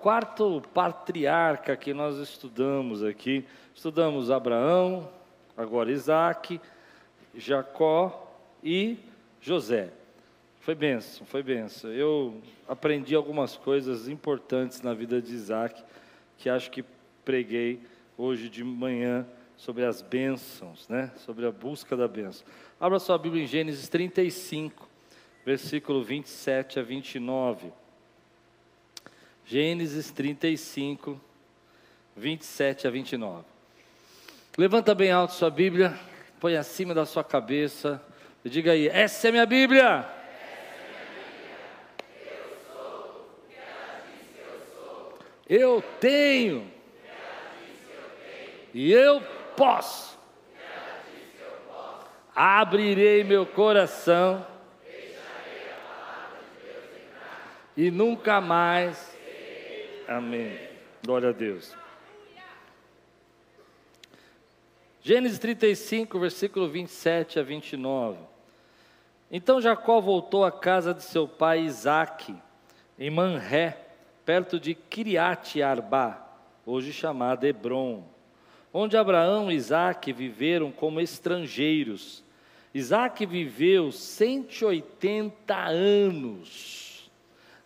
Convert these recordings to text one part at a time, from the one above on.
quarto patriarca que nós estudamos aqui. Estudamos Abraão, agora Isaac, Jacó e José. Foi benção, foi benção. Eu aprendi algumas coisas importantes na vida de Isaac, que acho que preguei hoje de manhã sobre as bênçãos, né? sobre a busca da bênção. Abra sua Bíblia em Gênesis 35, versículo 27 a 29. Gênesis 35, 27 a 29. Levanta bem alto sua Bíblia, põe acima da sua cabeça e diga aí: Essa é minha Bíblia. Eu tenho. E eu posso. Abrirei meu coração. E nunca mais. Amém. Glória a Deus. Gênesis 35, versículo 27 a 29. Então Jacó voltou à casa de seu pai Isaque, em Manré perto de Kiriat Arba, hoje chamada Hebron, onde Abraão e Isaac viveram como estrangeiros. Isaac viveu 180 anos,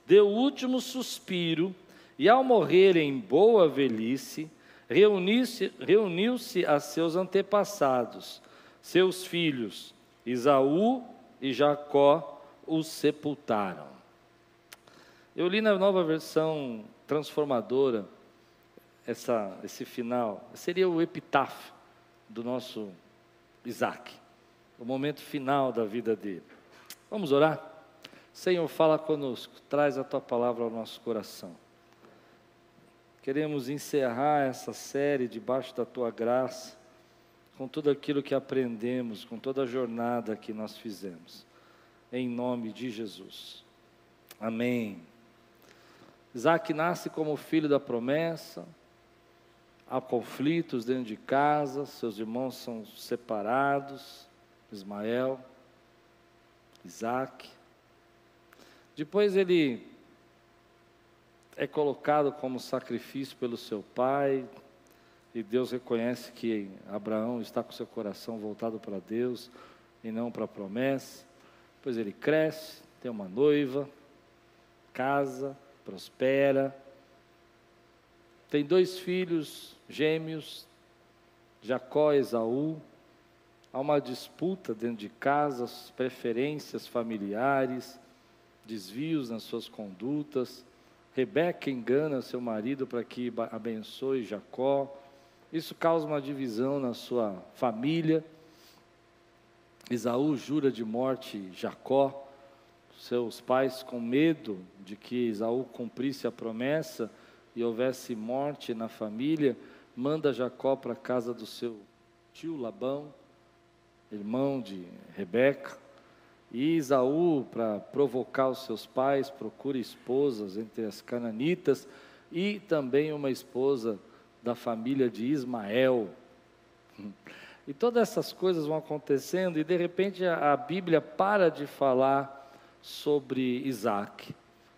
deu o último suspiro e, ao morrer em boa velhice, reuniu-se reuniu a seus antepassados, seus filhos, Isaú e Jacó, os sepultaram. Eu li na nova versão transformadora essa, esse final. Seria o epitáfio do nosso Isaac, o momento final da vida dele. Vamos orar? Senhor, fala conosco, traz a tua palavra ao nosso coração. Queremos encerrar essa série debaixo da tua graça, com tudo aquilo que aprendemos, com toda a jornada que nós fizemos. Em nome de Jesus. Amém. Isaac nasce como filho da promessa, há conflitos dentro de casa, seus irmãos são separados, Ismael, Isaac. Depois ele é colocado como sacrifício pelo seu pai, e Deus reconhece que Abraão está com seu coração voltado para Deus e não para a promessa. Depois ele cresce, tem uma noiva, casa, prospera. Tem dois filhos gêmeos, Jacó e Esaú. Há uma disputa dentro de casa, preferências familiares, desvios nas suas condutas. Rebeca engana seu marido para que abençoe Jacó. Isso causa uma divisão na sua família. Esaú jura de morte Jacó seus pais com medo de que Isaú cumprisse a promessa e houvesse morte na família, manda Jacó para a casa do seu tio Labão, irmão de Rebeca, e Isaú, para provocar os seus pais, procura esposas entre as cananitas e também uma esposa da família de Ismael. E todas essas coisas vão acontecendo e de repente a, a Bíblia para de falar sobre Isaac.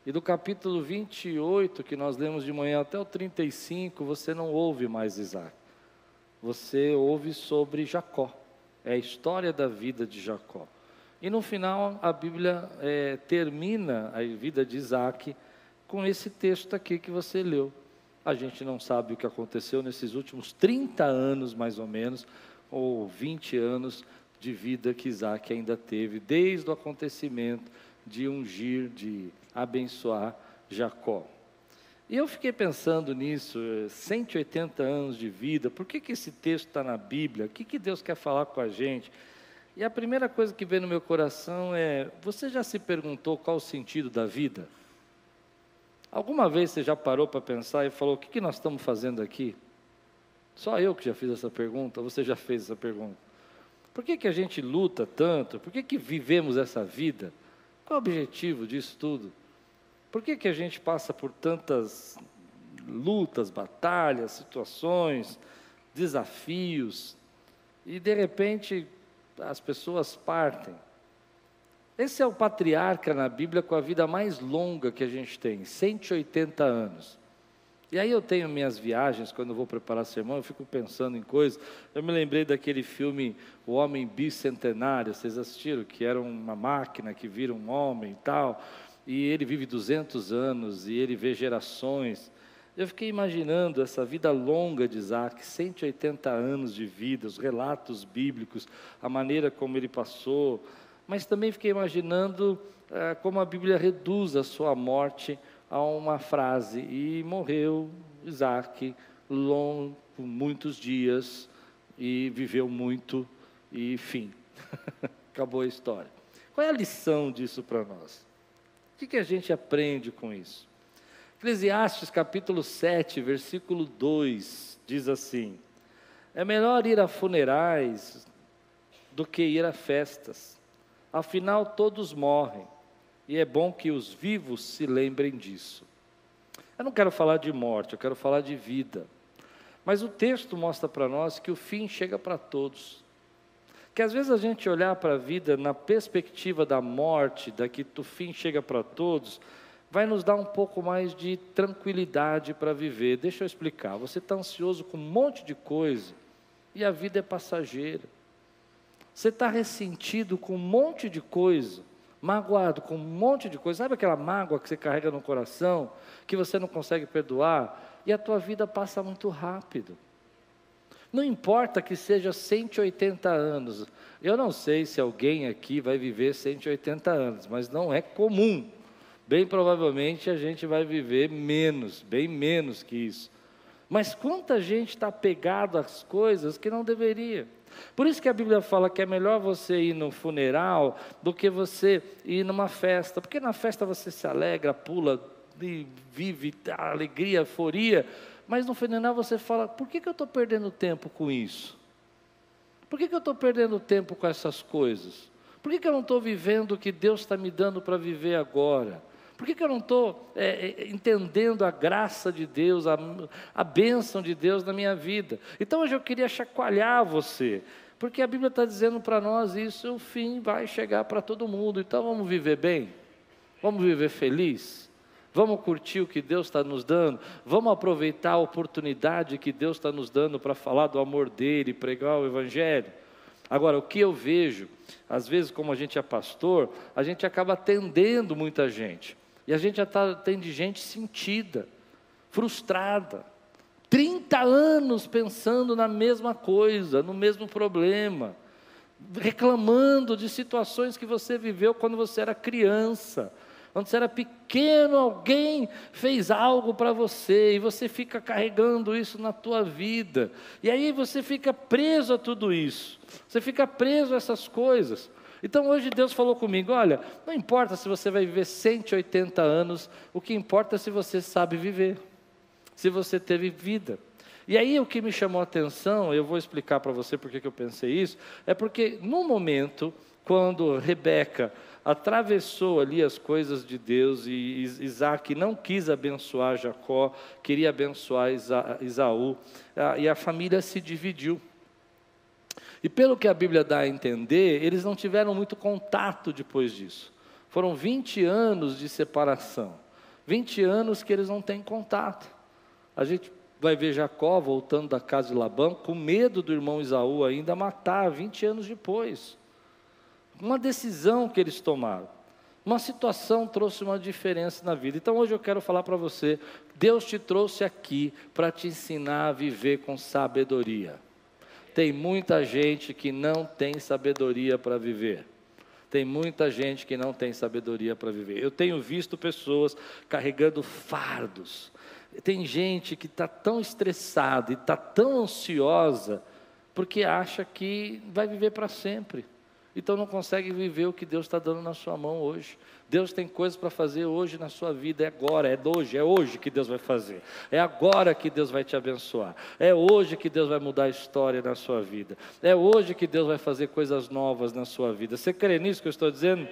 E do capítulo 28, que nós lemos de manhã, até o 35, você não ouve mais Isaac. Você ouve sobre Jacó. É a história da vida de Jacó. E no final, a Bíblia é, termina a vida de Isaac com esse texto aqui que você leu. A gente não sabe o que aconteceu nesses últimos 30 anos, mais ou menos, ou 20 anos de vida que Isaac ainda teve, desde o acontecimento de ungir, de abençoar Jacó. E eu fiquei pensando nisso, 180 anos de vida, por que, que esse texto está na Bíblia? O que, que Deus quer falar com a gente? E a primeira coisa que vem no meu coração é: você já se perguntou qual o sentido da vida? Alguma vez você já parou para pensar e falou: o que, que nós estamos fazendo aqui? Só eu que já fiz essa pergunta, você já fez essa pergunta. Por que, que a gente luta tanto? Por que, que vivemos essa vida? Qual o objetivo disso tudo? Por que, que a gente passa por tantas lutas, batalhas, situações, desafios, e de repente as pessoas partem? Esse é o patriarca na Bíblia com a vida mais longa que a gente tem, 180 anos. E aí eu tenho minhas viagens, quando vou preparar sermão, eu fico pensando em coisas. Eu me lembrei daquele filme O Homem Bicentenário, vocês assistiram? Que era uma máquina que vira um homem e tal. E ele vive 200 anos e ele vê gerações. Eu fiquei imaginando essa vida longa de Isaac, 180 anos de vida, os relatos bíblicos, a maneira como ele passou. Mas também fiquei imaginando eh, como a Bíblia reduz a sua morte a uma frase: e morreu Isaac longo, muitos dias, e viveu muito, e fim. Acabou a história. Qual é a lição disso para nós? O que, que a gente aprende com isso? Eclesiastes capítulo 7, versículo 2 diz assim: É melhor ir a funerais do que ir a festas, afinal todos morrem e é bom que os vivos se lembrem disso. Eu não quero falar de morte, eu quero falar de vida. Mas o texto mostra para nós que o fim chega para todos. Que às vezes a gente olhar para a vida na perspectiva da morte, da que o fim chega para todos, vai nos dar um pouco mais de tranquilidade para viver. Deixa eu explicar. Você está ansioso com um monte de coisa e a vida é passageira. Você está ressentido com um monte de coisa magoado com um monte de coisa. Sabe aquela mágoa que você carrega no coração, que você não consegue perdoar, e a tua vida passa muito rápido. Não importa que seja 180 anos. Eu não sei se alguém aqui vai viver 180 anos, mas não é comum. Bem provavelmente a gente vai viver menos, bem menos que isso. Mas quanta gente está pegado às coisas que não deveria. Por isso que a Bíblia fala que é melhor você ir no funeral do que você ir numa festa, porque na festa você se alegra, pula, vive a alegria, a euforia, mas no funeral você fala: por que, que eu estou perdendo tempo com isso? Por que, que eu estou perdendo tempo com essas coisas? Por que, que eu não estou vivendo o que Deus está me dando para viver agora? Por que, que eu não estou é, é, entendendo a graça de Deus, a, a bênção de Deus na minha vida? Então hoje eu queria chacoalhar você, porque a Bíblia está dizendo para nós isso, o fim vai chegar para todo mundo. Então vamos viver bem? Vamos viver feliz? Vamos curtir o que Deus está nos dando? Vamos aproveitar a oportunidade que Deus está nos dando para falar do amor dele, pregar o Evangelho? Agora, o que eu vejo, às vezes, como a gente é pastor, a gente acaba atendendo muita gente. E a gente já tá, tem de gente sentida, frustrada. 30 anos pensando na mesma coisa, no mesmo problema, reclamando de situações que você viveu quando você era criança, quando você era pequeno, alguém fez algo para você e você fica carregando isso na tua vida. E aí você fica preso a tudo isso. Você fica preso a essas coisas. Então hoje Deus falou comigo: olha, não importa se você vai viver 180 anos, o que importa é se você sabe viver, se você teve vida. E aí o que me chamou a atenção, eu vou explicar para você porque que eu pensei isso, é porque no momento, quando Rebeca atravessou ali as coisas de Deus e Isaac não quis abençoar Jacó, queria abençoar Isaú, e a família se dividiu. E pelo que a Bíblia dá a entender, eles não tiveram muito contato depois disso. Foram 20 anos de separação. 20 anos que eles não têm contato. A gente vai ver Jacó voltando da casa de Labão, com medo do irmão Isaú ainda matar, 20 anos depois. Uma decisão que eles tomaram. Uma situação trouxe uma diferença na vida. Então hoje eu quero falar para você: Deus te trouxe aqui para te ensinar a viver com sabedoria. Tem muita gente que não tem sabedoria para viver. Tem muita gente que não tem sabedoria para viver. Eu tenho visto pessoas carregando fardos. Tem gente que está tão estressada e está tão ansiosa porque acha que vai viver para sempre. Então não consegue viver o que Deus está dando na sua mão hoje. Deus tem coisas para fazer hoje na sua vida, é agora, é hoje, é hoje que Deus vai fazer. É agora que Deus vai te abençoar. É hoje que Deus vai mudar a história na sua vida. É hoje que Deus vai fazer coisas novas na sua vida. Você crê nisso que eu estou dizendo?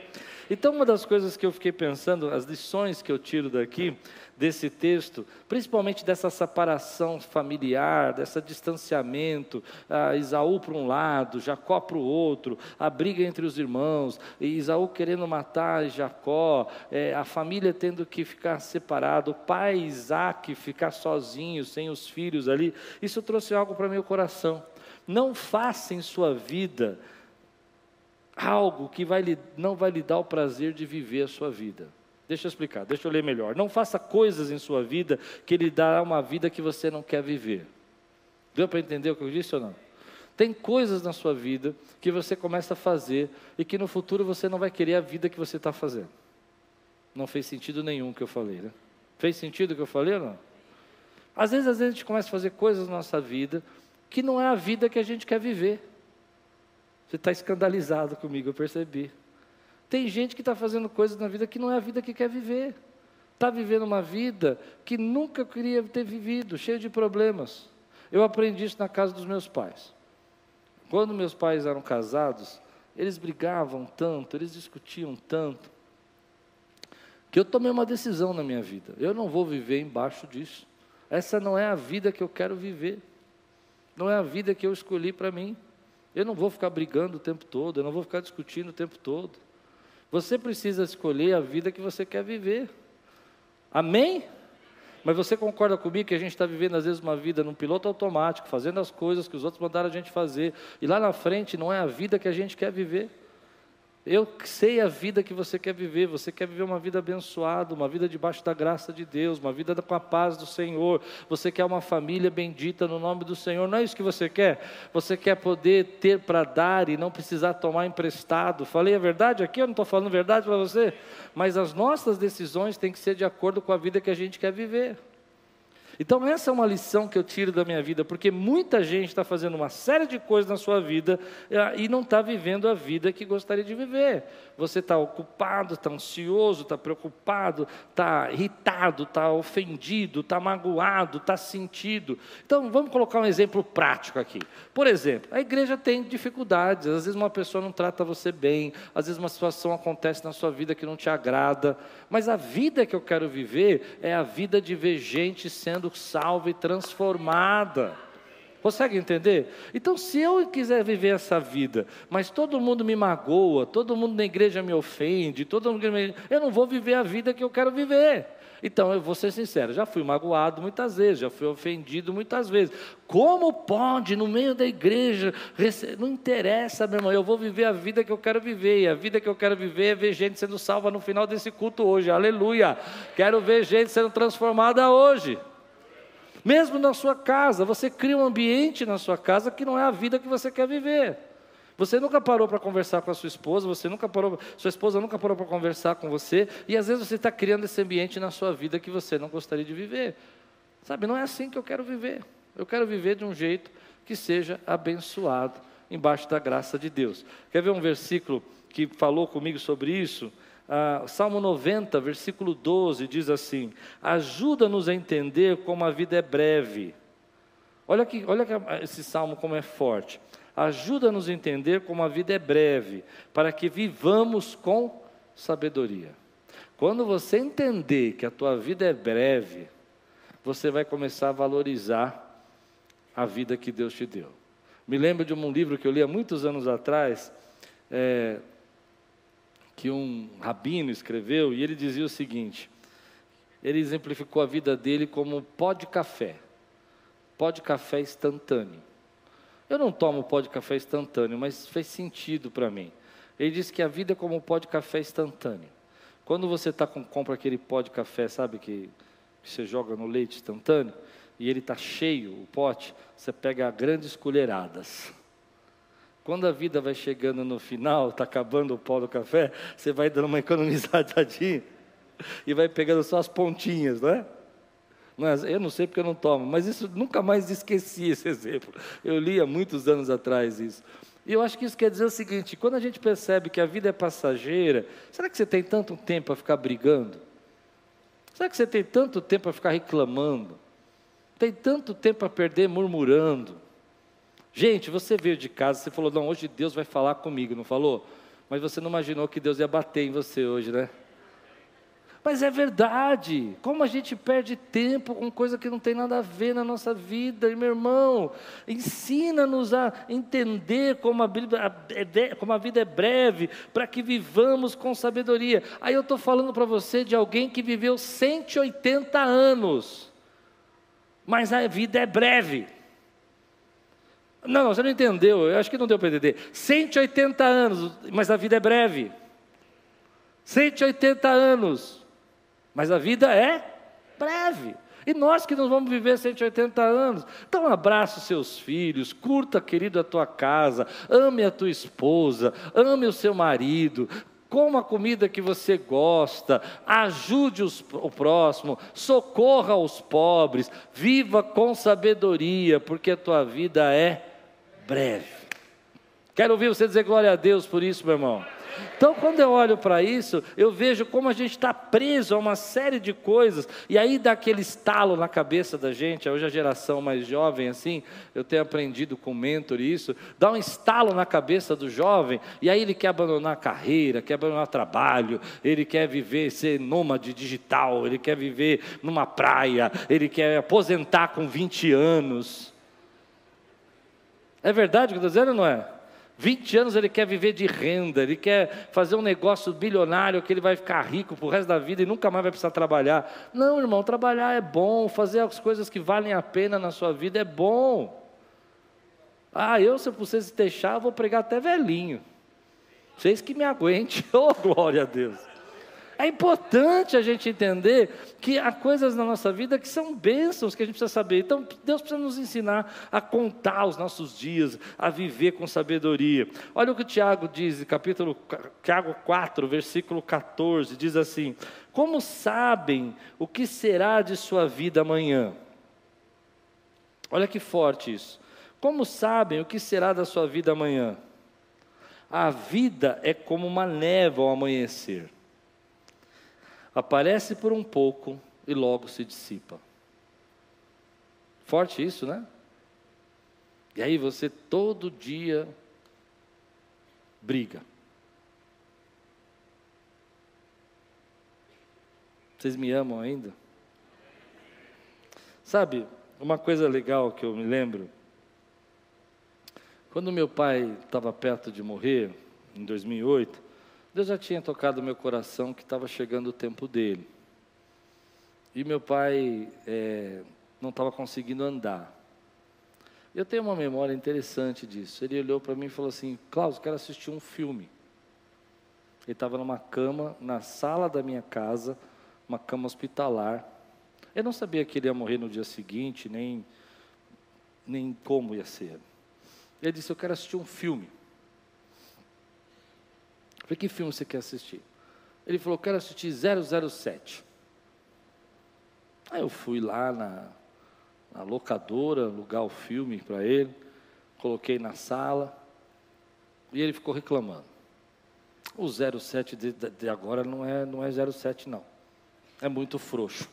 Então, uma das coisas que eu fiquei pensando, as lições que eu tiro daqui, desse texto, principalmente dessa separação familiar, desse distanciamento, ah, Isaú para um lado, Jacó para o outro, a briga entre os irmãos, e Isaú querendo matar Jacó Jacó, é, a família tendo que ficar separada, o pai Isaac ficar sozinho, sem os filhos ali. Isso trouxe algo para meu coração. Não faça em sua vida algo que vai lhe, não vai lhe dar o prazer de viver a sua vida. Deixa eu explicar, deixa eu ler melhor. Não faça coisas em sua vida que lhe dará uma vida que você não quer viver. Deu para entender o que eu disse ou não? Tem coisas na sua vida que você começa a fazer e que no futuro você não vai querer a vida que você está fazendo. Não fez sentido nenhum o que eu falei, né? Fez sentido o que eu falei ou não? Às vezes, às vezes a gente começa a fazer coisas na nossa vida que não é a vida que a gente quer viver. Você está escandalizado comigo, eu percebi. Tem gente que está fazendo coisas na vida que não é a vida que quer viver. Está vivendo uma vida que nunca queria ter vivido, cheia de problemas. Eu aprendi isso na casa dos meus pais. Quando meus pais eram casados, eles brigavam tanto, eles discutiam tanto, que eu tomei uma decisão na minha vida. Eu não vou viver embaixo disso. Essa não é a vida que eu quero viver. Não é a vida que eu escolhi para mim. Eu não vou ficar brigando o tempo todo, eu não vou ficar discutindo o tempo todo. Você precisa escolher a vida que você quer viver. Amém? Mas você concorda comigo que a gente está vivendo às vezes uma vida num piloto automático, fazendo as coisas que os outros mandaram a gente fazer, e lá na frente não é a vida que a gente quer viver? Eu sei a vida que você quer viver. Você quer viver uma vida abençoada, uma vida debaixo da graça de Deus, uma vida com a paz do Senhor. Você quer uma família bendita no nome do Senhor. Não é isso que você quer? Você quer poder ter para dar e não precisar tomar emprestado. Falei a verdade aqui? Eu não estou falando verdade para você? Mas as nossas decisões têm que ser de acordo com a vida que a gente quer viver. Então, essa é uma lição que eu tiro da minha vida, porque muita gente está fazendo uma série de coisas na sua vida eh, e não está vivendo a vida que gostaria de viver. Você está ocupado, está ansioso, está preocupado, está irritado, está ofendido, está magoado, está sentido. Então, vamos colocar um exemplo prático aqui. Por exemplo, a igreja tem dificuldades, às vezes uma pessoa não trata você bem, às vezes uma situação acontece na sua vida que não te agrada, mas a vida que eu quero viver é a vida de ver gente sendo sendo salva e transformada. Consegue entender? Então, se eu quiser viver essa vida, mas todo mundo me magoa, todo mundo na igreja me ofende, todo mundo me... eu não vou viver a vida que eu quero viver. Então, eu vou ser sincero, já fui magoado muitas vezes, já fui ofendido muitas vezes. Como pode, no meio da igreja, rece... não interessa, meu irmão, eu vou viver a vida que eu quero viver, e a vida que eu quero viver é ver gente sendo salva no final desse culto hoje, aleluia. Quero ver gente sendo transformada hoje. Mesmo na sua casa, você cria um ambiente na sua casa que não é a vida que você quer viver. Você nunca parou para conversar com a sua esposa, você nunca parou, sua esposa nunca parou para conversar com você, e às vezes você está criando esse ambiente na sua vida que você não gostaria de viver. Sabe, não é assim que eu quero viver. Eu quero viver de um jeito que seja abençoado embaixo da graça de Deus. Quer ver um versículo que falou comigo sobre isso? Ah, Salmo 90, versículo 12, diz assim: Ajuda-nos a entender como a vida é breve. Olha, que, olha que esse salmo como é forte. Ajuda-nos a entender como a vida é breve, para que vivamos com sabedoria. Quando você entender que a tua vida é breve, você vai começar a valorizar a vida que Deus te deu. Me lembro de um livro que eu li há muitos anos atrás, é, que um rabino escreveu, e ele dizia o seguinte: ele exemplificou a vida dele como pó de café, pó de café instantâneo. Eu não tomo pó de café instantâneo, mas fez sentido para mim. Ele disse que a vida é como pó de café instantâneo. Quando você tá com, compra aquele pó de café, sabe, que você joga no leite instantâneo, e ele está cheio, o pote, você pega grandes colheradas. Quando a vida vai chegando no final, está acabando o pó do café, você vai dando uma economizadinha e vai pegando só as pontinhas, não é? Não é? Eu não sei porque eu não tomo, mas isso nunca mais esqueci esse exemplo. Eu li há muitos anos atrás isso. E eu acho que isso quer dizer o seguinte: quando a gente percebe que a vida é passageira, será que você tem tanto tempo para ficar brigando? Será que você tem tanto tempo para ficar reclamando? Tem tanto tempo para perder murmurando? Gente, você veio de casa, você falou, não, hoje Deus vai falar comigo, não falou? Mas você não imaginou que Deus ia bater em você hoje, né? Mas é verdade. Como a gente perde tempo com coisa que não tem nada a ver na nossa vida, e meu irmão, ensina-nos a entender como a, é como a vida é breve, para que vivamos com sabedoria. Aí eu estou falando para você de alguém que viveu 180 anos, mas a vida é breve. Não, você não entendeu, eu acho que não deu para entender. 180 anos, mas a vida é breve. 180 anos, mas a vida é breve. E nós que não vamos viver 180 anos. Então abraça os seus filhos, curta, querido, a tua casa, ame a tua esposa, ame o seu marido, coma a comida que você gosta, ajude os, o próximo, socorra os pobres, viva com sabedoria, porque a tua vida é breve. Quero ouvir você dizer glória a Deus por isso, meu irmão. Então, quando eu olho para isso, eu vejo como a gente está preso a uma série de coisas, e aí dá aquele estalo na cabeça da gente. Hoje, a geração mais jovem, assim, eu tenho aprendido com o mentor isso, dá um estalo na cabeça do jovem, e aí ele quer abandonar a carreira, quer abandonar trabalho, ele quer viver, ser nômade digital, ele quer viver numa praia, ele quer aposentar com 20 anos. É verdade o que eu estou dizendo não é? 20 anos ele quer viver de renda, ele quer fazer um negócio bilionário que ele vai ficar rico para o resto da vida e nunca mais vai precisar trabalhar. Não, irmão, trabalhar é bom, fazer as coisas que valem a pena na sua vida é bom. Ah, eu, se eu preciso deixar, eu vou pregar até velhinho. Vocês que me aguente, oh glória a Deus. É importante a gente entender que há coisas na nossa vida que são bênçãos que a gente precisa saber. Então, Deus precisa nos ensinar a contar os nossos dias, a viver com sabedoria. Olha o que Tiago diz, capítulo Tiago 4, versículo 14, diz assim: Como sabem o que será de sua vida amanhã? Olha que forte isso. Como sabem o que será da sua vida amanhã? A vida é como uma névoa ao amanhecer aparece por um pouco e logo se dissipa. Forte isso, né? E aí você todo dia briga. Vocês me amam ainda? Sabe, uma coisa legal que eu me lembro, quando meu pai estava perto de morrer, em 2008, Deus já tinha tocado meu coração que estava chegando o tempo dele. E meu pai é, não estava conseguindo andar. Eu tenho uma memória interessante disso. Ele olhou para mim e falou assim: Klaus, quero assistir um filme. Ele estava numa cama na sala da minha casa, uma cama hospitalar. Eu não sabia que ele ia morrer no dia seguinte, nem, nem como ia ser. Ele disse: Eu quero assistir um filme. Falei, que filme você quer assistir? Ele falou, quero assistir 007. Aí eu fui lá na, na locadora, alugar o filme para ele, coloquei na sala, e ele ficou reclamando. O 07 de, de agora não é, não é 07 não. É muito frouxo.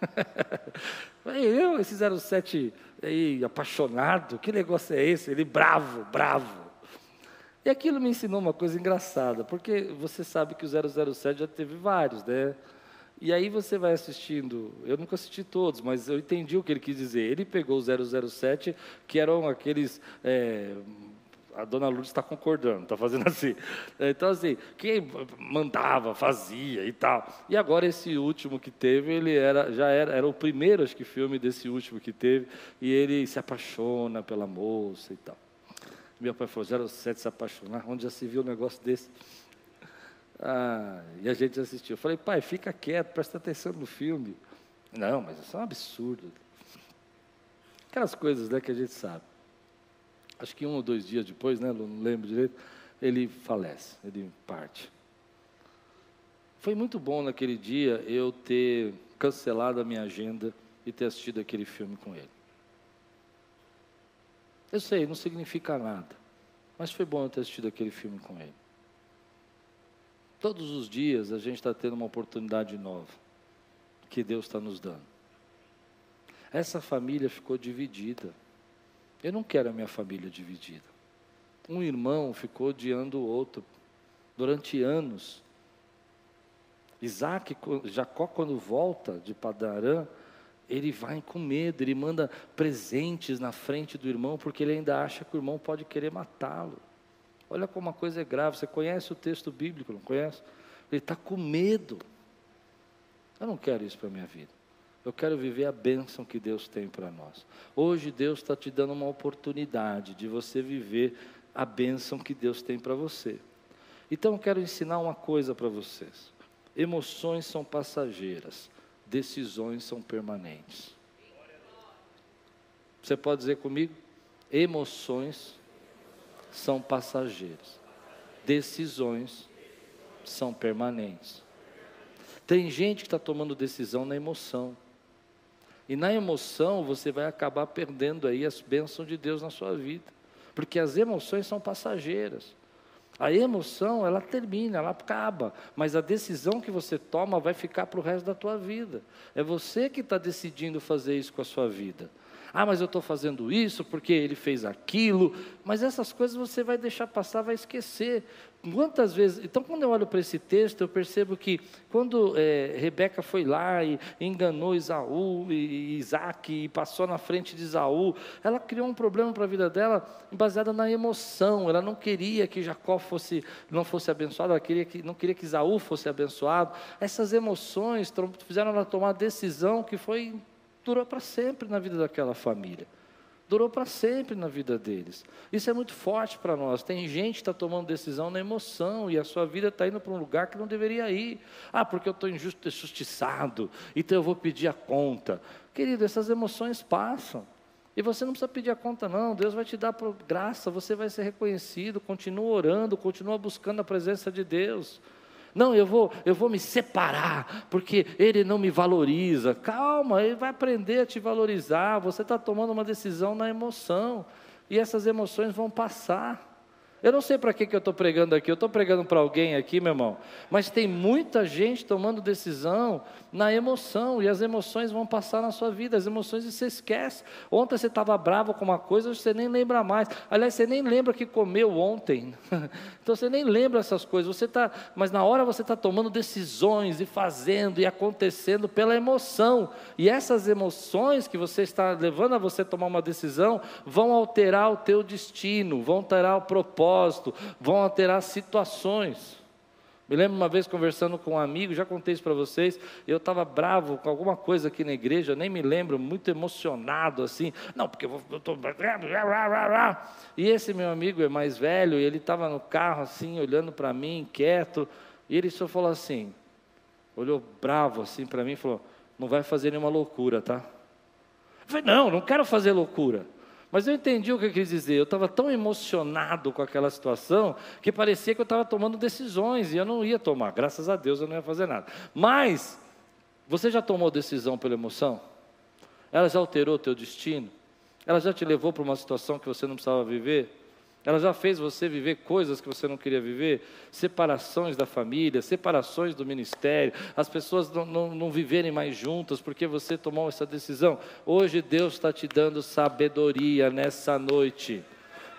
eu, esse 07 aí, apaixonado, que negócio é esse? Ele bravo, bravo. E aquilo me ensinou uma coisa engraçada, porque você sabe que o 007 já teve vários, né? E aí você vai assistindo, eu nunca assisti todos, mas eu entendi o que ele quis dizer. Ele pegou o 007, que eram aqueles. É, a dona Lourdes está concordando, está fazendo assim. Então, assim, quem mandava, fazia e tal. E agora, esse último que teve, ele era, já era, era o primeiro, acho que, filme desse último que teve, e ele se apaixona pela moça e tal. Meu pai falou, 07 se apaixonar, onde já se viu um negócio desse? Ah, e a gente assistiu. Eu falei, pai, fica quieto, presta atenção no filme. Não, mas isso é um absurdo. Aquelas coisas né, que a gente sabe. Acho que um ou dois dias depois, né, não lembro direito, ele falece, ele parte. Foi muito bom naquele dia eu ter cancelado a minha agenda e ter assistido aquele filme com ele. Eu sei, não significa nada. Mas foi bom eu ter assistido aquele filme com ele. Todos os dias a gente está tendo uma oportunidade nova que Deus está nos dando. Essa família ficou dividida. Eu não quero a minha família dividida. Um irmão ficou odiando o outro durante anos. Isaac, Jacó, quando volta de Padarã, ele vai com medo, ele manda presentes na frente do irmão, porque ele ainda acha que o irmão pode querer matá-lo. Olha como a coisa é grave. Você conhece o texto bíblico, não conhece? Ele está com medo. Eu não quero isso para a minha vida. Eu quero viver a bênção que Deus tem para nós. Hoje Deus está te dando uma oportunidade de você viver a bênção que Deus tem para você. Então eu quero ensinar uma coisa para vocês. Emoções são passageiras, decisões são permanentes. Você pode dizer comigo? Emoções são passageiras, decisões são permanentes. Tem gente que está tomando decisão na emoção. E na emoção você vai acabar perdendo aí as bênçãos de Deus na sua vida. Porque as emoções são passageiras. A emoção, ela termina, ela acaba, mas a decisão que você toma vai ficar para o resto da tua vida. É você que está decidindo fazer isso com a sua vida. Ah, mas eu estou fazendo isso porque ele fez aquilo. Mas essas coisas você vai deixar passar, vai esquecer. Quantas vezes. Então, quando eu olho para esse texto, eu percebo que quando é, Rebeca foi lá e enganou Isaú e Isaac e passou na frente de Isaú, ela criou um problema para a vida dela baseada na emoção. Ela não queria que Jacó fosse, não fosse abençoado, ela queria que, não queria que Isaú fosse abençoado. Essas emoções fizeram ela tomar uma decisão que foi durou para sempre na vida daquela família. Durou para sempre na vida deles. Isso é muito forte para nós. Tem gente que está tomando decisão na emoção e a sua vida está indo para um lugar que não deveria ir. Ah, porque eu estou injustiçado, então eu vou pedir a conta. Querido, essas emoções passam. E você não precisa pedir a conta, não. Deus vai te dar graça, você vai ser reconhecido. Continua orando, continua buscando a presença de Deus. Não, eu vou, eu vou me separar, porque ele não me valoriza. Calma, ele vai aprender a te valorizar. Você está tomando uma decisão na emoção, e essas emoções vão passar. Eu não sei para que, que eu estou pregando aqui, eu estou pregando para alguém aqui, meu irmão, mas tem muita gente tomando decisão na emoção, e as emoções vão passar na sua vida, as emoções você esquece. Ontem você estava bravo com uma coisa, hoje você nem lembra mais. Aliás, você nem lembra que comeu ontem, então você nem lembra essas coisas, você tá, mas na hora você está tomando decisões e fazendo e acontecendo pela emoção, e essas emoções que você está levando a você tomar uma decisão vão alterar o teu destino, vão alterar o propósito vão alterar situações. Me lembro uma vez conversando com um amigo, já contei isso para vocês, eu estava bravo com alguma coisa aqui na igreja, nem me lembro, muito emocionado assim, não, porque eu estou. E esse meu amigo é mais velho, e ele estava no carro assim, olhando para mim, quieto, e ele só falou assim, olhou bravo assim para mim e falou: Não vai fazer nenhuma loucura, tá? Eu falei: Não, não quero fazer loucura. Mas eu entendi o que eu quis dizer. Eu estava tão emocionado com aquela situação que parecia que eu estava tomando decisões e eu não ia tomar. Graças a Deus eu não ia fazer nada. Mas você já tomou decisão pela emoção? Ela já alterou o teu destino? Ela já te levou para uma situação que você não precisava viver? Ela já fez você viver coisas que você não queria viver, separações da família, separações do ministério, as pessoas não, não, não viverem mais juntas porque você tomou essa decisão. Hoje Deus está te dando sabedoria nessa noite.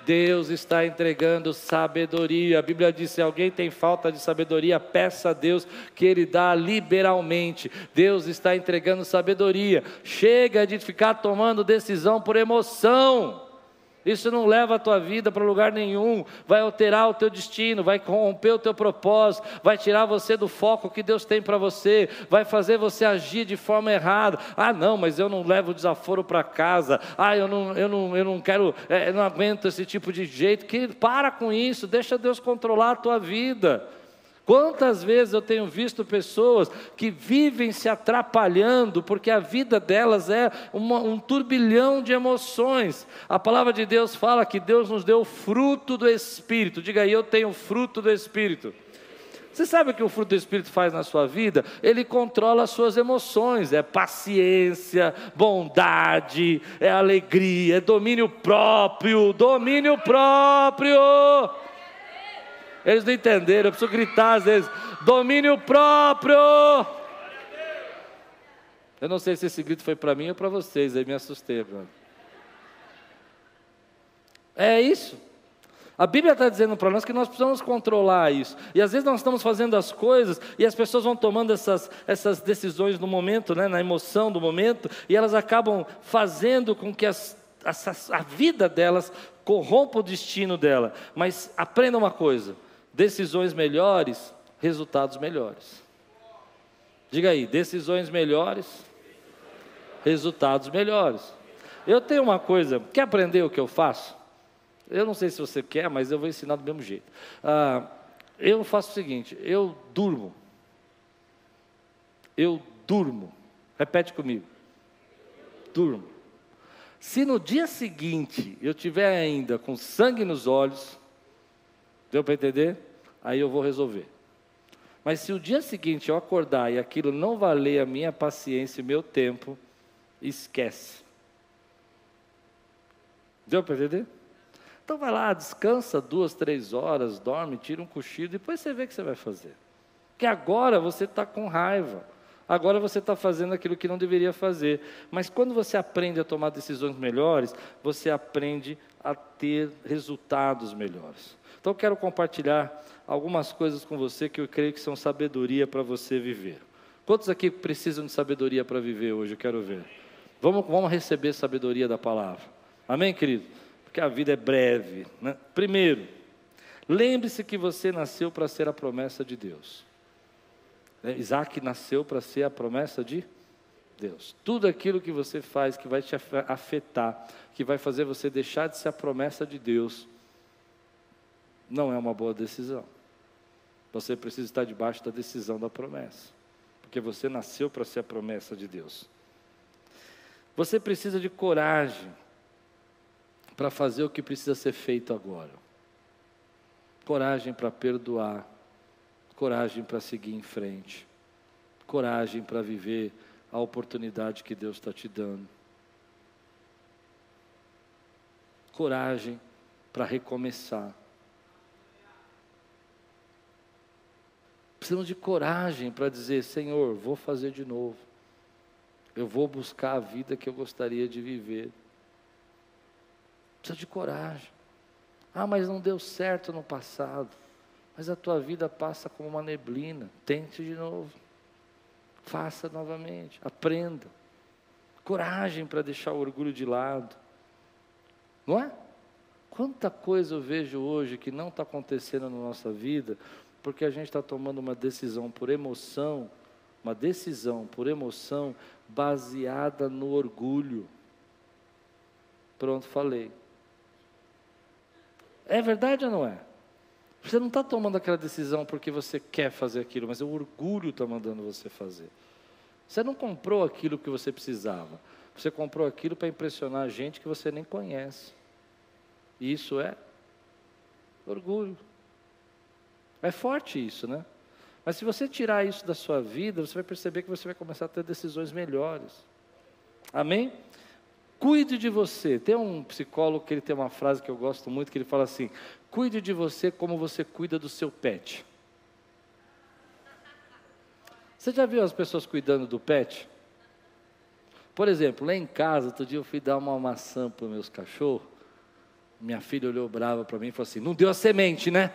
Deus está entregando sabedoria. A Bíblia diz: se alguém tem falta de sabedoria, peça a Deus que Ele dá liberalmente. Deus está entregando sabedoria. Chega de ficar tomando decisão por emoção. Isso não leva a tua vida para lugar nenhum, vai alterar o teu destino, vai corromper o teu propósito, vai tirar você do foco que Deus tem para você, vai fazer você agir de forma errada. Ah, não, mas eu não levo desaforo para casa. Ah, eu não, eu não, eu não quero, é, eu não aguento esse tipo de jeito. Que para com isso, deixa Deus controlar a tua vida. Quantas vezes eu tenho visto pessoas que vivem se atrapalhando porque a vida delas é uma, um turbilhão de emoções. A palavra de Deus fala que Deus nos deu o fruto do Espírito. Diga aí, eu tenho o fruto do Espírito. Você sabe o que o fruto do Espírito faz na sua vida? Ele controla as suas emoções, é paciência, bondade, é alegria, é domínio próprio, domínio próprio. Eles não entenderam, eu preciso gritar às vezes: domínio próprio. Eu não sei se esse grito foi para mim ou para vocês, aí me assustei. É isso. A Bíblia está dizendo para nós que nós precisamos controlar isso. E às vezes nós estamos fazendo as coisas e as pessoas vão tomando essas, essas decisões no momento, né, na emoção do momento, e elas acabam fazendo com que as, as, a vida delas corrompa o destino dela. Mas aprenda uma coisa: decisões melhores, resultados melhores. Diga aí, decisões melhores, resultados melhores. Eu tenho uma coisa, quer aprender o que eu faço? Eu não sei se você quer, mas eu vou ensinar do mesmo jeito. Ah, eu faço o seguinte: eu durmo. Eu durmo. Repete comigo. Durmo. Se no dia seguinte eu tiver ainda com sangue nos olhos, deu para entender? Aí eu vou resolver. Mas se o dia seguinte eu acordar e aquilo não valer a minha paciência e meu tempo, esquece. Deu para entender? Então vai lá, descansa duas, três horas, dorme, tira um cochilo, depois você vê o que você vai fazer. Porque agora você está com raiva. Agora você está fazendo aquilo que não deveria fazer. Mas quando você aprende a tomar decisões melhores, você aprende a ter resultados melhores. Então eu quero compartilhar algumas coisas com você que eu creio que são sabedoria para você viver. Quantos aqui precisam de sabedoria para viver hoje? Eu quero ver. Vamos, vamos receber sabedoria da palavra. Amém, querido? porque a vida é breve. Né? Primeiro, lembre-se que você nasceu para ser a promessa de Deus. É, Isaac nasceu para ser a promessa de Deus. Tudo aquilo que você faz que vai te afetar, que vai fazer você deixar de ser a promessa de Deus, não é uma boa decisão. Você precisa estar debaixo da decisão da promessa, porque você nasceu para ser a promessa de Deus. Você precisa de coragem para fazer o que precisa ser feito agora. Coragem para perdoar, coragem para seguir em frente, coragem para viver a oportunidade que Deus está te dando, coragem para recomeçar. Precisamos de coragem para dizer: Senhor, vou fazer de novo. Eu vou buscar a vida que eu gostaria de viver. Precisa de coragem. Ah, mas não deu certo no passado. Mas a tua vida passa como uma neblina. Tente de novo. Faça novamente. Aprenda. Coragem para deixar o orgulho de lado. Não é? Quanta coisa eu vejo hoje que não está acontecendo na nossa vida, porque a gente está tomando uma decisão por emoção, uma decisão por emoção baseada no orgulho. Pronto, falei. É verdade ou não é? Você não está tomando aquela decisão porque você quer fazer aquilo, mas o orgulho está mandando você fazer. Você não comprou aquilo que você precisava. Você comprou aquilo para impressionar gente que você nem conhece. E isso é orgulho. É forte isso, né? Mas se você tirar isso da sua vida, você vai perceber que você vai começar a ter decisões melhores. Amém? Cuide de você. Tem um psicólogo que ele tem uma frase que eu gosto muito, que ele fala assim: cuide de você como você cuida do seu pet. Você já viu as pessoas cuidando do pet? Por exemplo, lá em casa, outro dia eu fui dar uma maçã para meus cachorros. Minha filha olhou brava para mim e falou assim: Não deu a semente, né?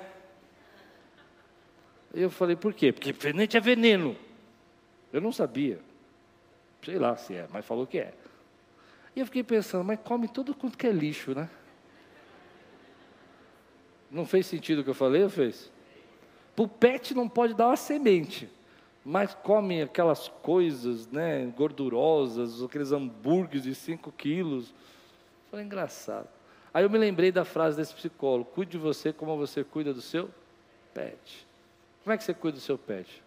Eu falei: Por quê? Porque semente é veneno. Eu não sabia. Sei lá se é, mas falou que é. E eu fiquei pensando, mas come tudo quanto que é lixo, né? Não fez sentido o que eu falei, ou fez? Para o pet não pode dar uma semente, mas come aquelas coisas, né, gordurosas, aqueles hambúrgueres de 5 quilos. Foi engraçado. Aí eu me lembrei da frase desse psicólogo: cuide de você como você cuida do seu pet. Como é que você cuida do seu pet?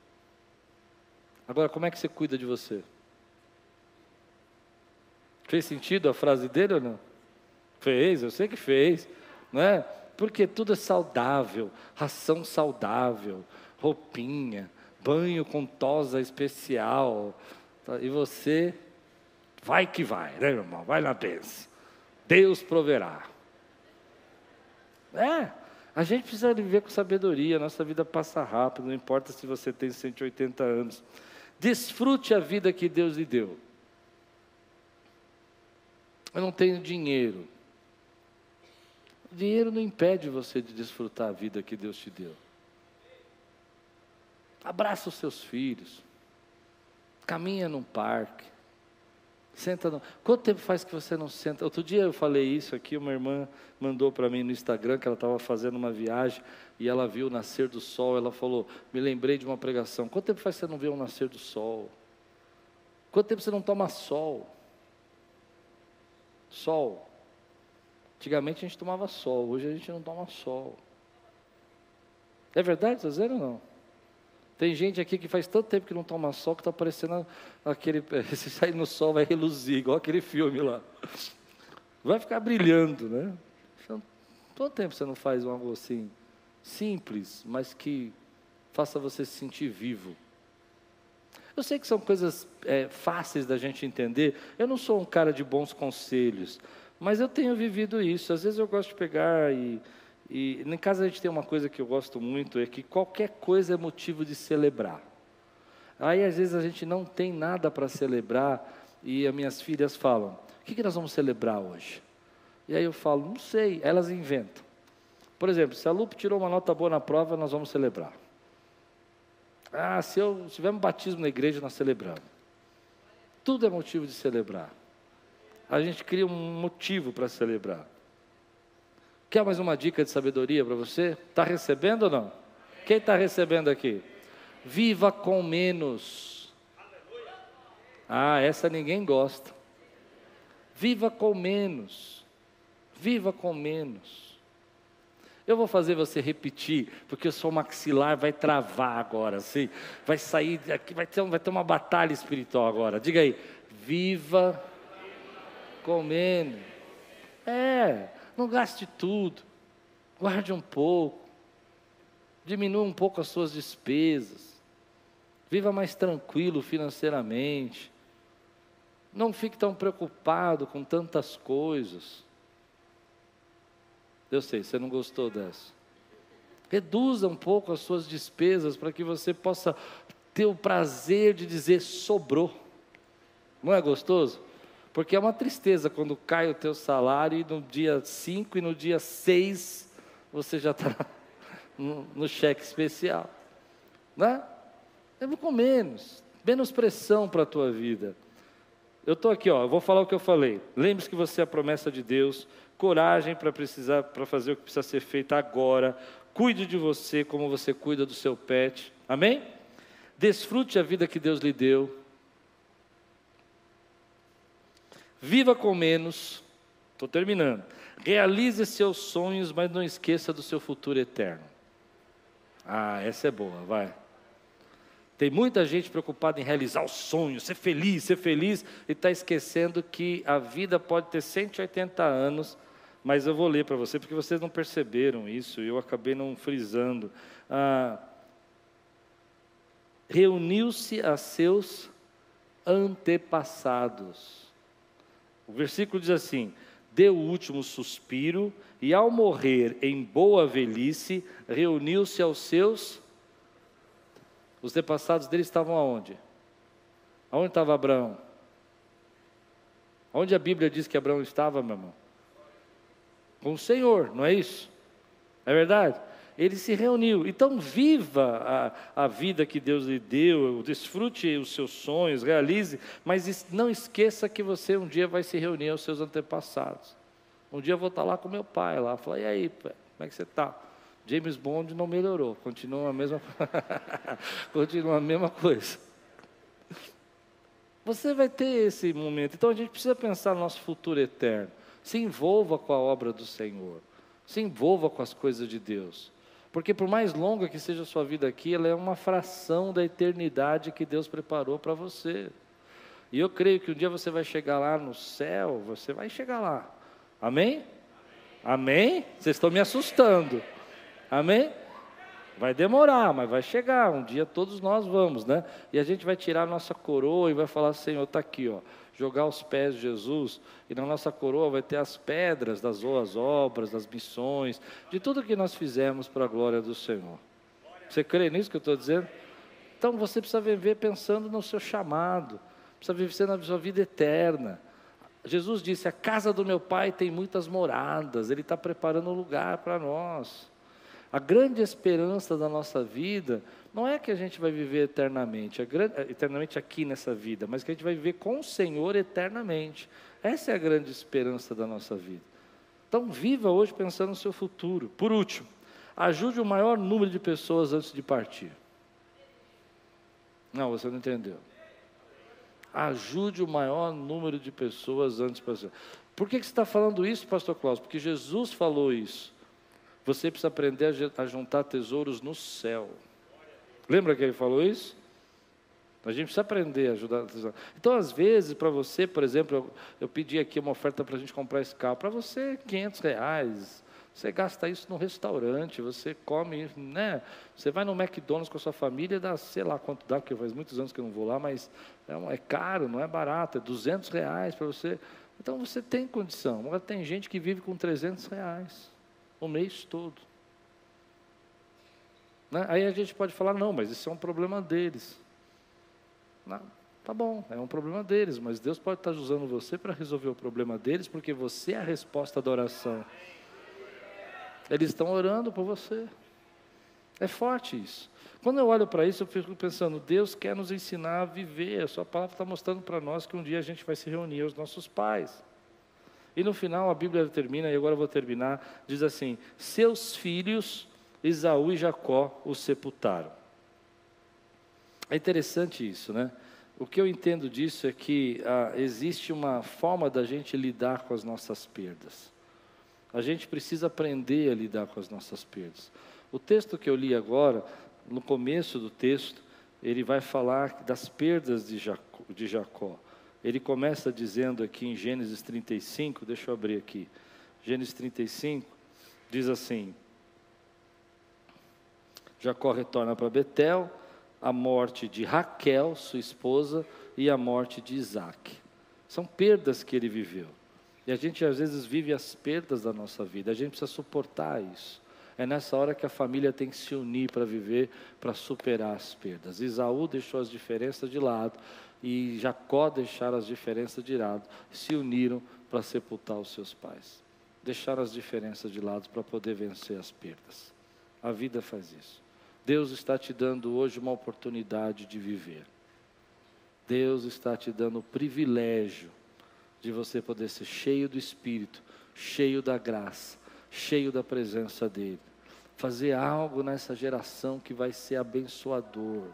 Agora, como é que você cuida de você? Fez sentido a frase dele ou não? Fez, eu sei que fez, não é? Porque tudo é saudável, ração saudável, roupinha, banho com tosa especial. Tá? E você vai que vai, né, meu irmão? Vai na benção. Deus proverá. É, a gente precisa viver com sabedoria, nossa vida passa rápido, não importa se você tem 180 anos. Desfrute a vida que Deus lhe deu. Eu não tenho dinheiro. Dinheiro não impede você de desfrutar a vida que Deus te deu. Abraça os seus filhos. Caminha num parque. Senta no... Quanto tempo faz que você não senta? Outro dia eu falei isso aqui, uma irmã mandou para mim no Instagram que ela estava fazendo uma viagem e ela viu o nascer do sol. Ela falou: Me lembrei de uma pregação. Quanto tempo faz que você não vê o nascer do sol? Quanto tempo você não toma sol? Sol. Antigamente a gente tomava sol, hoje a gente não toma sol. É verdade, está dizendo ou não? Tem gente aqui que faz tanto tempo que não toma sol que está parecendo aquele. Se sair no sol vai reluzir, igual aquele filme lá. Vai ficar brilhando, né? Então, quanto tempo você não faz algo assim, simples, mas que faça você se sentir vivo? Eu sei que são coisas é, fáceis da gente entender. Eu não sou um cara de bons conselhos, mas eu tenho vivido isso. Às vezes eu gosto de pegar e, e em casa a gente tem uma coisa que eu gosto muito é que qualquer coisa é motivo de celebrar. Aí às vezes a gente não tem nada para celebrar e as minhas filhas falam: o que, que nós vamos celebrar hoje? E aí eu falo: não sei. Elas inventam. Por exemplo, se a Lupe tirou uma nota boa na prova, nós vamos celebrar. Ah, se eu tiver um batismo na igreja, nós celebramos. Tudo é motivo de celebrar. A gente cria um motivo para celebrar. Quer mais uma dica de sabedoria para você? Está recebendo ou não? Quem está recebendo aqui? Viva com menos. Ah, essa ninguém gosta. Viva com menos. Viva com menos. Eu vou fazer você repetir, porque o seu maxilar vai travar agora, assim. Vai sair, aqui vai ter, vai ter uma batalha espiritual agora. Diga aí, viva comendo. É, não gaste tudo. Guarde um pouco. Diminua um pouco as suas despesas. Viva mais tranquilo financeiramente. Não fique tão preocupado com tantas coisas. Eu sei, você não gostou dessa. Reduza um pouco as suas despesas para que você possa ter o prazer de dizer sobrou. Não é gostoso? Porque é uma tristeza quando cai o teu salário e no dia 5 e no dia 6 você já está no, cheque especial. Né? Eu com menos, menos pressão para a tua vida. Eu estou aqui, ó, eu vou falar o que eu falei. Lembre-se que você é a promessa de Deus, coragem para precisar para fazer o que precisa ser feito agora. Cuide de você como você cuida do seu pet. Amém? Desfrute a vida que Deus lhe deu. Viva com menos. Estou terminando. Realize seus sonhos, mas não esqueça do seu futuro eterno. Ah, essa é boa, vai. Tem muita gente preocupada em realizar o sonho, ser feliz, ser feliz, e está esquecendo que a vida pode ter 180 anos mas eu vou ler para você, porque vocês não perceberam isso, eu acabei não frisando. Ah, Reuniu-se a seus antepassados. O versículo diz assim: deu o último suspiro, e ao morrer em boa velhice, reuniu-se aos seus. Os antepassados dele estavam aonde? Aonde estava Abraão? Onde a Bíblia diz que Abraão estava, meu irmão? com o Senhor, não é isso? É verdade? Ele se reuniu. Então, viva a, a vida que Deus lhe deu, desfrute os seus sonhos, realize, mas não esqueça que você um dia vai se reunir aos seus antepassados. Um dia eu vou estar lá com meu pai, lá, falar, e aí, como é que você está? James Bond não melhorou, continua a mesma, continua a mesma coisa. Você vai ter esse momento. Então a gente precisa pensar no nosso futuro eterno. Se envolva com a obra do Senhor. Se envolva com as coisas de Deus. Porque por mais longa que seja a sua vida aqui, ela é uma fração da eternidade que Deus preparou para você. E eu creio que um dia você vai chegar lá no céu, você vai chegar lá. Amém? Amém? Vocês estão me assustando. Amém? Vai demorar, mas vai chegar. Um dia todos nós vamos, né? E a gente vai tirar a nossa coroa e vai falar: Senhor, está aqui, ó jogar aos pés de Jesus, e na nossa coroa vai ter as pedras das boas obras, das missões, de tudo que nós fizemos para a glória do Senhor. Você crê nisso que eu estou dizendo? Então você precisa viver pensando no seu chamado, precisa viver na sua vida eterna. Jesus disse: A casa do meu pai tem muitas moradas, ele está preparando um lugar para nós. A grande esperança da nossa vida não é que a gente vai viver eternamente, eternamente aqui nessa vida, mas que a gente vai viver com o Senhor eternamente. Essa é a grande esperança da nossa vida. Então, viva hoje pensando no seu futuro. Por último, ajude o maior número de pessoas antes de partir. Não, você não entendeu. Ajude o maior número de pessoas antes de partir. Por que, que você está falando isso, Pastor Klaus? Porque Jesus falou isso. Você precisa aprender a juntar tesouros no céu. Lembra que ele falou isso? A gente precisa aprender a ajudar. Então, às vezes, para você, por exemplo, eu, eu, pedi aqui uma oferta para a gente comprar esse carro. Para você, 500 reais. Você gasta isso no restaurante, você come, né? Você vai no McDonald's com a sua família, dá sei lá quanto dá, porque faz muitos anos que eu não vou lá, mas é, é caro, não é barato, é 200 reais para você. Então você tem condição. Agora tem gente que vive com 300 reais o mês todo. Né? Aí a gente pode falar, não, mas isso é um problema deles. Não, tá bom, é um problema deles, mas Deus pode estar usando você para resolver o problema deles, porque você é a resposta da oração. Eles estão orando por você. É forte isso. Quando eu olho para isso, eu fico pensando, Deus quer nos ensinar a viver. A sua palavra está mostrando para nós que um dia a gente vai se reunir aos nossos pais. E no final a Bíblia termina, e agora eu vou terminar, diz assim: Seus filhos, Esaú e Jacó, os sepultaram. É interessante isso, né? O que eu entendo disso é que ah, existe uma forma da gente lidar com as nossas perdas. A gente precisa aprender a lidar com as nossas perdas. O texto que eu li agora, no começo do texto, ele vai falar das perdas de Jacó. De Jacó. Ele começa dizendo aqui em Gênesis 35, deixa eu abrir aqui. Gênesis 35 diz assim: Jacó retorna para Betel, a morte de Raquel, sua esposa, e a morte de Isaac. São perdas que ele viveu. E a gente às vezes vive as perdas da nossa vida, a gente precisa suportar isso. É nessa hora que a família tem que se unir para viver, para superar as perdas. Isaú deixou as diferenças de lado e Jacó deixaram as diferenças de lado, se uniram para sepultar os seus pais. Deixaram as diferenças de lado para poder vencer as perdas. A vida faz isso. Deus está te dando hoje uma oportunidade de viver. Deus está te dando o privilégio de você poder ser cheio do Espírito, cheio da graça, cheio da presença dEle. Fazer algo nessa geração que vai ser abençoador.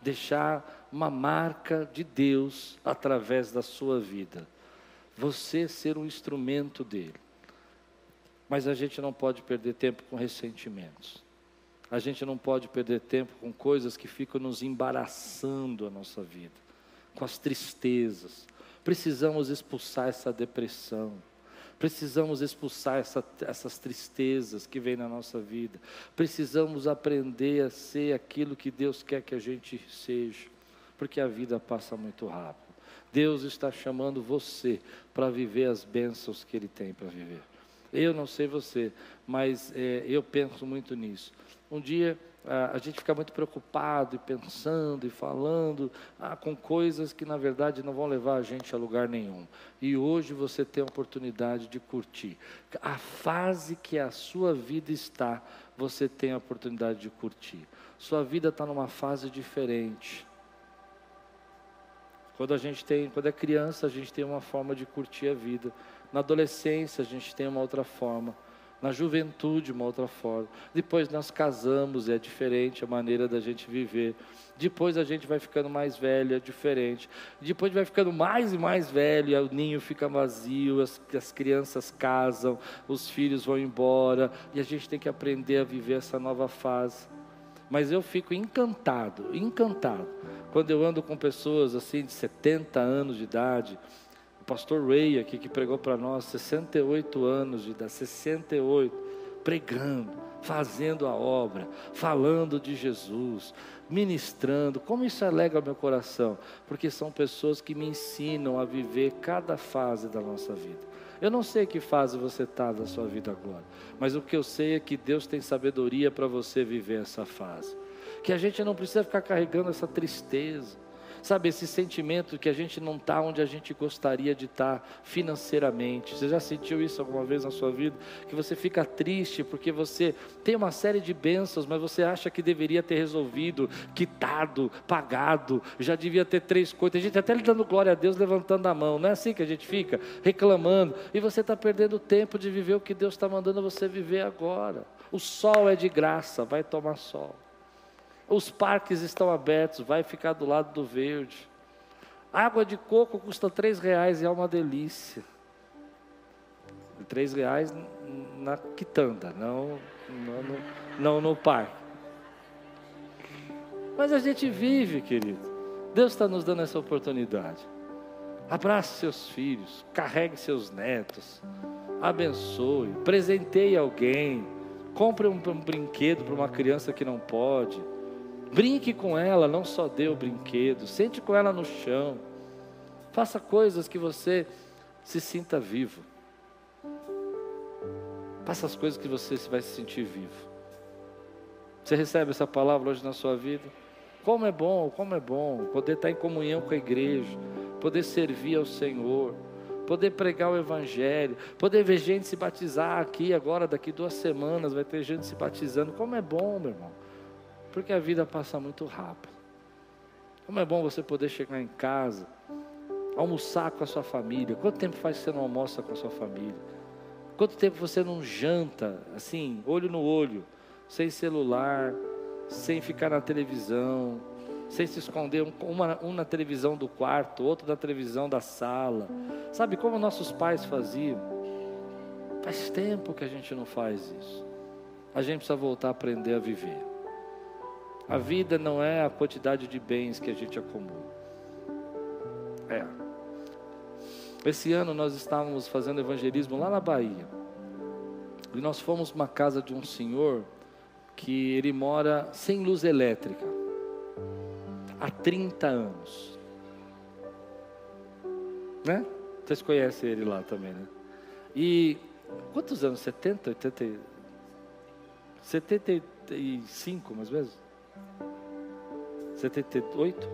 Deixar uma marca de Deus através da sua vida. Você ser um instrumento dele. Mas a gente não pode perder tempo com ressentimentos. A gente não pode perder tempo com coisas que ficam nos embaraçando a nossa vida, com as tristezas. Precisamos expulsar essa depressão. Precisamos expulsar essa, essas tristezas que vêm na nossa vida. Precisamos aprender a ser aquilo que Deus quer que a gente seja, porque a vida passa muito rápido. Deus está chamando você para viver as bênçãos que Ele tem para viver. Eu não sei você, mas é, eu penso muito nisso. Um dia a gente fica muito preocupado e pensando e falando ah, com coisas que na verdade não vão levar a gente a lugar nenhum. E hoje você tem a oportunidade de curtir. A fase que a sua vida está, você tem a oportunidade de curtir. Sua vida está numa fase diferente. Quando a gente tem, quando é criança, a gente tem uma forma de curtir a vida. Na adolescência, a gente tem uma outra forma na juventude uma outra forma. Depois nós casamos, é diferente a maneira da gente viver. Depois a gente vai ficando mais velho, é diferente. Depois vai ficando mais e mais velho, o ninho fica vazio, as, as crianças casam, os filhos vão embora, e a gente tem que aprender a viver essa nova fase. Mas eu fico encantado, encantado, quando eu ando com pessoas assim de 70 anos de idade, pastor Ray aqui que pregou para nós, 68 anos de idade, 68, pregando, fazendo a obra, falando de Jesus, ministrando. Como isso alega meu coração? Porque são pessoas que me ensinam a viver cada fase da nossa vida. Eu não sei que fase você está da sua vida agora, mas o que eu sei é que Deus tem sabedoria para você viver essa fase. Que a gente não precisa ficar carregando essa tristeza Sabe, esse sentimento que a gente não está onde a gente gostaria de estar tá financeiramente. Você já sentiu isso alguma vez na sua vida? Que você fica triste porque você tem uma série de bênçãos, mas você acha que deveria ter resolvido, quitado, pagado, já devia ter três coisas. A gente até lhe dando glória a Deus, levantando a mão. Não é assim que a gente fica? Reclamando. E você está perdendo tempo de viver o que Deus está mandando você viver agora. O sol é de graça, vai tomar sol. Os parques estão abertos, vai ficar do lado do verde. Água de coco custa três reais e é uma delícia. Três reais na quitanda, não, não, não, não no parque. Mas a gente vive, querido. Deus está nos dando essa oportunidade. Abrace seus filhos, carregue seus netos, abençoe, presenteie alguém, compre um, um brinquedo para uma criança que não pode. Brinque com ela, não só dê o brinquedo, sente com ela no chão. Faça coisas que você se sinta vivo. Faça as coisas que você vai se sentir vivo. Você recebe essa palavra hoje na sua vida? Como é bom, como é bom poder estar em comunhão com a igreja, poder servir ao Senhor, poder pregar o Evangelho, poder ver gente se batizar aqui agora, daqui duas semanas vai ter gente se batizando. Como é bom, meu irmão porque a vida passa muito rápido. Como é bom você poder chegar em casa, almoçar com a sua família. Quanto tempo faz que você não almoça com a sua família? Quanto tempo você não janta, assim, olho no olho, sem celular, sem ficar na televisão, sem se esconder, uma, um na televisão do quarto, outro na televisão da sala. Sabe como nossos pais faziam? Faz tempo que a gente não faz isso. A gente precisa voltar a aprender a viver. A vida não é a quantidade de bens que a gente acumula. É. Esse ano nós estávamos fazendo evangelismo lá na Bahia. E nós fomos uma casa de um senhor que ele mora sem luz elétrica há 30 anos. Né? Vocês conhecem ele lá também, né? E quantos anos? 70, 80, 75 mais ou menos? 78?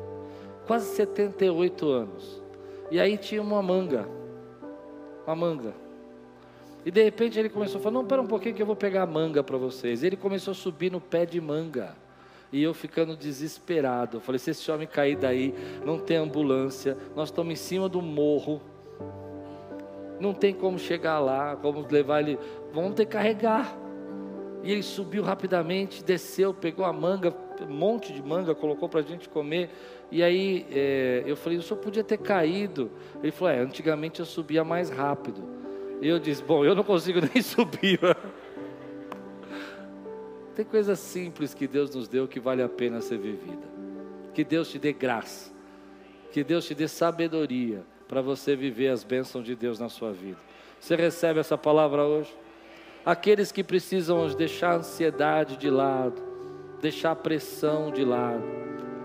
Quase 78 anos. E aí tinha uma manga. Uma manga. E de repente ele começou a falar: Não, pera um pouquinho que eu vou pegar a manga para vocês. Ele começou a subir no pé de manga. E eu ficando desesperado. Eu falei: Se esse homem cair daí, não tem ambulância, nós estamos em cima do morro. Não tem como chegar lá, como levar ele. Vamos ter que carregar. E ele subiu rapidamente, desceu, pegou a manga, um monte de manga, colocou para a gente comer. E aí é, eu falei, o senhor podia ter caído. Ele falou, é, antigamente eu subia mais rápido. E eu disse, bom, eu não consigo nem subir. Tem coisas simples que Deus nos deu que vale a pena ser vivida. Que Deus te dê graça. Que Deus te dê sabedoria para você viver as bênçãos de Deus na sua vida. Você recebe essa palavra hoje? aqueles que precisam deixar a ansiedade de lado, deixar a pressão de lado,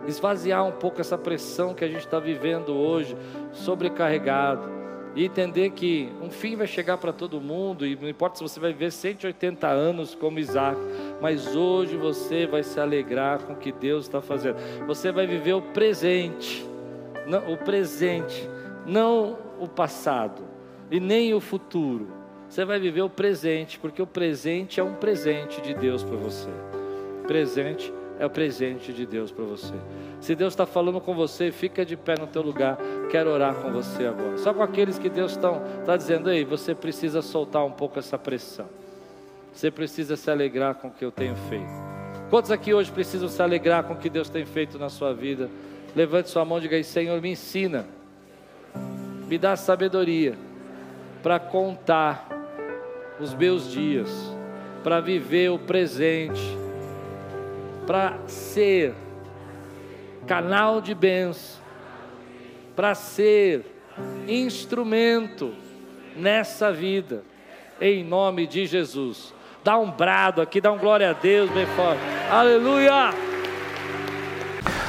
esvaziar um pouco essa pressão que a gente está vivendo hoje, sobrecarregado, e entender que um fim vai chegar para todo mundo, e não importa se você vai viver 180 anos como Isaac, mas hoje você vai se alegrar com o que Deus está fazendo, você vai viver o presente, não, o presente, não o passado, e nem o futuro. Você vai viver o presente, porque o presente é um presente de Deus para você. Presente é o presente de Deus para você. Se Deus está falando com você, fica de pé no teu lugar. Quero orar com você agora. Só com aqueles que Deus está tá dizendo, aí, você precisa soltar um pouco essa pressão. Você precisa se alegrar com o que eu tenho feito. Quantos aqui hoje precisam se alegrar com o que Deus tem feito na sua vida? Levante sua mão e diga Senhor, me ensina. Me dá sabedoria para contar os meus dias, para viver o presente, para ser canal de bênção, para ser instrumento nessa vida, em nome de Jesus. Dá um brado aqui, dá um glória a Deus bem forte. Aleluia!